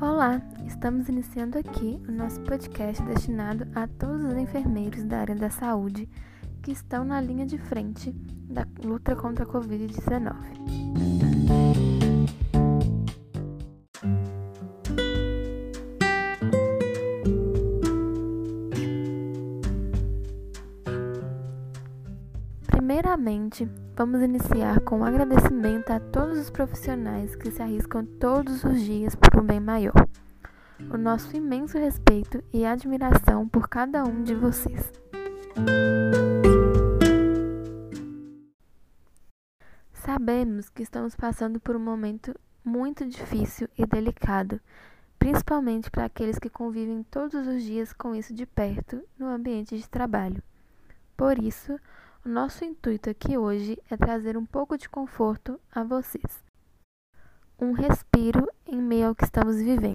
Olá, estamos iniciando aqui o nosso podcast destinado a todos os enfermeiros da área da saúde que estão na linha de frente da luta contra a Covid-19. Primeiramente, vamos iniciar com um agradecimento a todos os profissionais que se arriscam todos os dias por um bem maior. O nosso imenso respeito e admiração por cada um de vocês. Sabemos que estamos passando por um momento muito difícil e delicado, principalmente para aqueles que convivem todos os dias com isso de perto no ambiente de trabalho. Por isso, o nosso intuito aqui hoje é trazer um pouco de conforto a vocês. Um respiro em meio ao que estamos vivendo.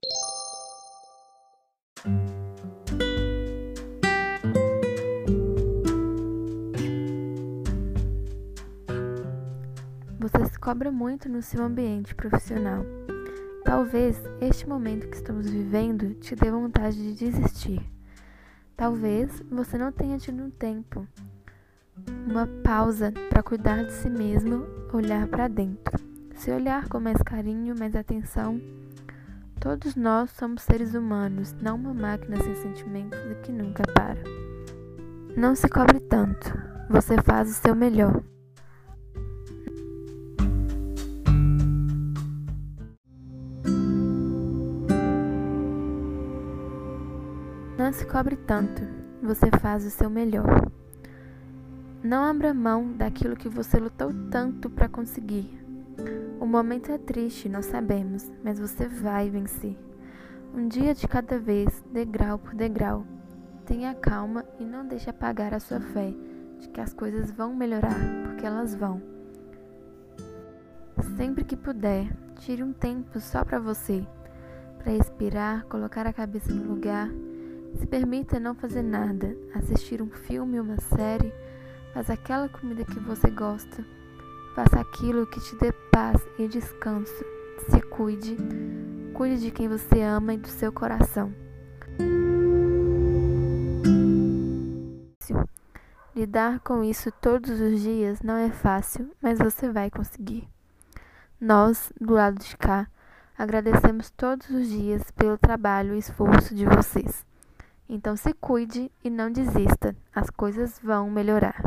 Você se cobra muito no seu ambiente profissional. Talvez este momento que estamos vivendo te dê vontade de desistir. Talvez você não tenha tido tempo uma pausa para cuidar de si mesmo, olhar para dentro. Se olhar com mais carinho, mais atenção. Todos nós somos seres humanos, não uma máquina sem sentimentos e que nunca para. Não se cobre tanto, você faz o seu melhor. Não se cobre tanto, você faz o seu melhor. Não abra mão daquilo que você lutou tanto para conseguir. O momento é triste, nós sabemos, mas você vai vencer. Um dia de cada vez, degrau por degrau. Tenha calma e não deixe apagar a sua fé de que as coisas vão melhorar, porque elas vão. Sempre que puder, tire um tempo só para você, para respirar, colocar a cabeça no lugar. Se permita não fazer nada, assistir um filme, uma série Faz aquela comida que você gosta. Faça aquilo que te dê paz e descanso. Se cuide. Cuide de quem você ama e do seu coração. Lidar com isso todos os dias não é fácil, mas você vai conseguir. Nós, do lado de cá, agradecemos todos os dias pelo trabalho e esforço de vocês. Então se cuide e não desista, as coisas vão melhorar.